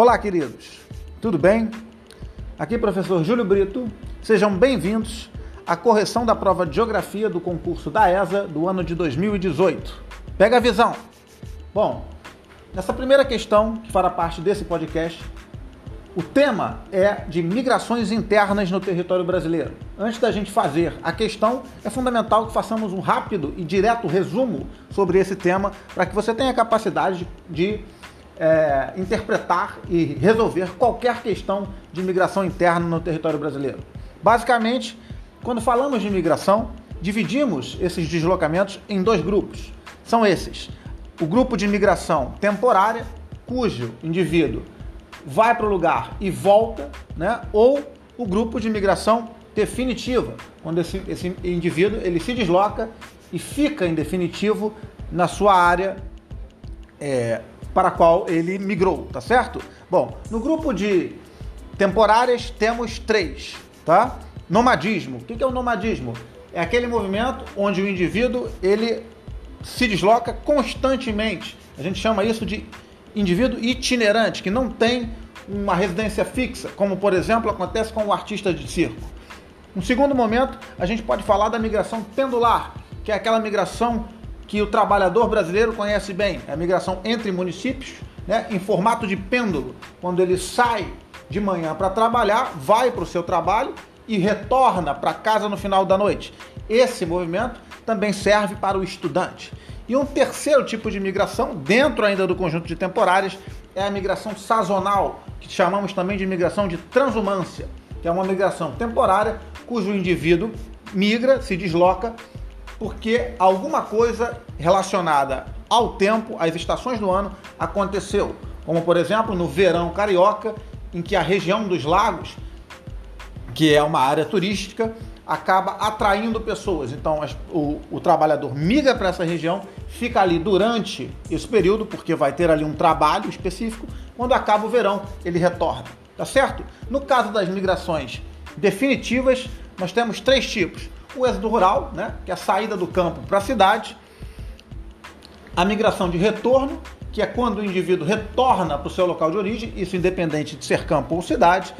Olá, queridos. Tudo bem? Aqui professor Júlio Brito. Sejam bem-vindos à correção da prova de Geografia do concurso da ESA do ano de 2018. Pega a visão. Bom, nessa primeira questão, que fará parte desse podcast, o tema é de migrações internas no território brasileiro. Antes da gente fazer a questão, é fundamental que façamos um rápido e direto resumo sobre esse tema para que você tenha capacidade de é, interpretar e resolver qualquer questão de imigração interna no território brasileiro. Basicamente, quando falamos de imigração, dividimos esses deslocamentos em dois grupos. São esses: o grupo de imigração temporária, cujo indivíduo vai para o lugar e volta, né? ou o grupo de imigração definitiva, quando esse, esse indivíduo ele se desloca e fica em definitivo na sua área é, para a qual ele migrou, tá certo? Bom, no grupo de temporárias temos três, tá? Nomadismo. O que é o nomadismo? É aquele movimento onde o indivíduo ele se desloca constantemente. A gente chama isso de indivíduo itinerante, que não tem uma residência fixa, como por exemplo acontece com o artista de circo. Um segundo momento, a gente pode falar da migração pendular, que é aquela migração que o trabalhador brasileiro conhece bem, é a migração entre municípios, né, em formato de pêndulo, quando ele sai de manhã para trabalhar, vai para o seu trabalho e retorna para casa no final da noite. Esse movimento também serve para o estudante. E um terceiro tipo de migração, dentro ainda do conjunto de temporárias, é a migração sazonal, que chamamos também de migração de transumância, que é uma migração temporária cujo indivíduo migra, se desloca porque alguma coisa relacionada ao tempo, às estações do ano, aconteceu. Como, por exemplo, no verão carioca, em que a região dos lagos, que é uma área turística, acaba atraindo pessoas. Então, o, o trabalhador migra para essa região, fica ali durante esse período, porque vai ter ali um trabalho específico. Quando acaba o verão, ele retorna. Tá certo? No caso das migrações definitivas, nós temos três tipos o êxodo rural, né, que é a saída do campo para a cidade, a migração de retorno, que é quando o indivíduo retorna para o seu local de origem, isso independente de ser campo ou cidade,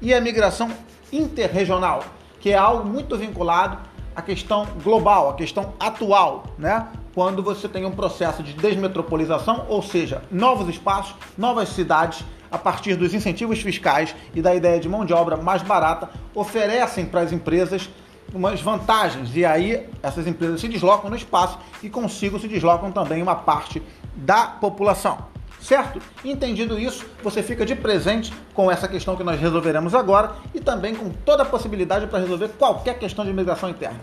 e a migração interregional, que é algo muito vinculado à questão global, à questão atual, né? Quando você tem um processo de desmetropolização, ou seja, novos espaços, novas cidades, a partir dos incentivos fiscais e da ideia de mão de obra mais barata, oferecem para as empresas umas vantagens e aí essas empresas se deslocam no espaço e consigo se deslocam também uma parte da população. Certo? Entendido isso, você fica de presente com essa questão que nós resolveremos agora e também com toda a possibilidade para resolver qualquer questão de imigração interna.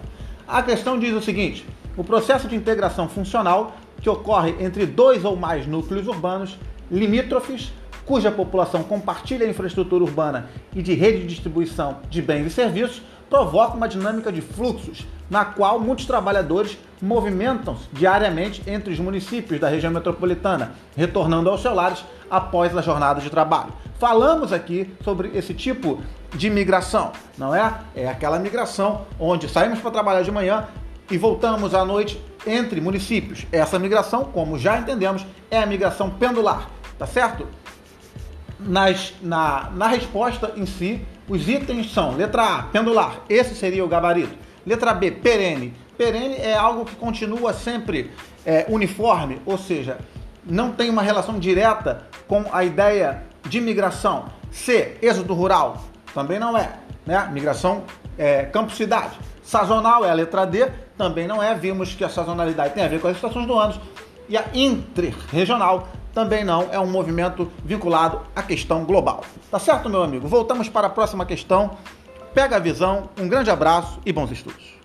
A questão diz o seguinte: o processo de integração funcional que ocorre entre dois ou mais núcleos urbanos limítrofes cuja população compartilha a infraestrutura urbana e de rede de distribuição de bens e serviços provoca uma dinâmica de fluxos, na qual muitos trabalhadores movimentam-se diariamente entre os municípios da região metropolitana, retornando aos seus lares após a jornada de trabalho. Falamos aqui sobre esse tipo de migração, não é? É aquela migração onde saímos para trabalhar de manhã e voltamos à noite entre municípios. Essa migração, como já entendemos, é a migração pendular, tá certo? Nas, na, na resposta em si, os itens são: letra A, pendular, esse seria o gabarito. Letra B, perene. Perene é algo que continua sempre é, uniforme, ou seja, não tem uma relação direta com a ideia de migração. C, êxodo rural, também não é. Né? Migração é, campo-cidade. Sazonal é a letra D, também não é. Vimos que a sazonalidade tem a ver com as estações do ano. E a interregional também não é um movimento vinculado à questão global. Tá certo, meu amigo? Voltamos para a próxima questão. Pega a visão, um grande abraço e bons estudos.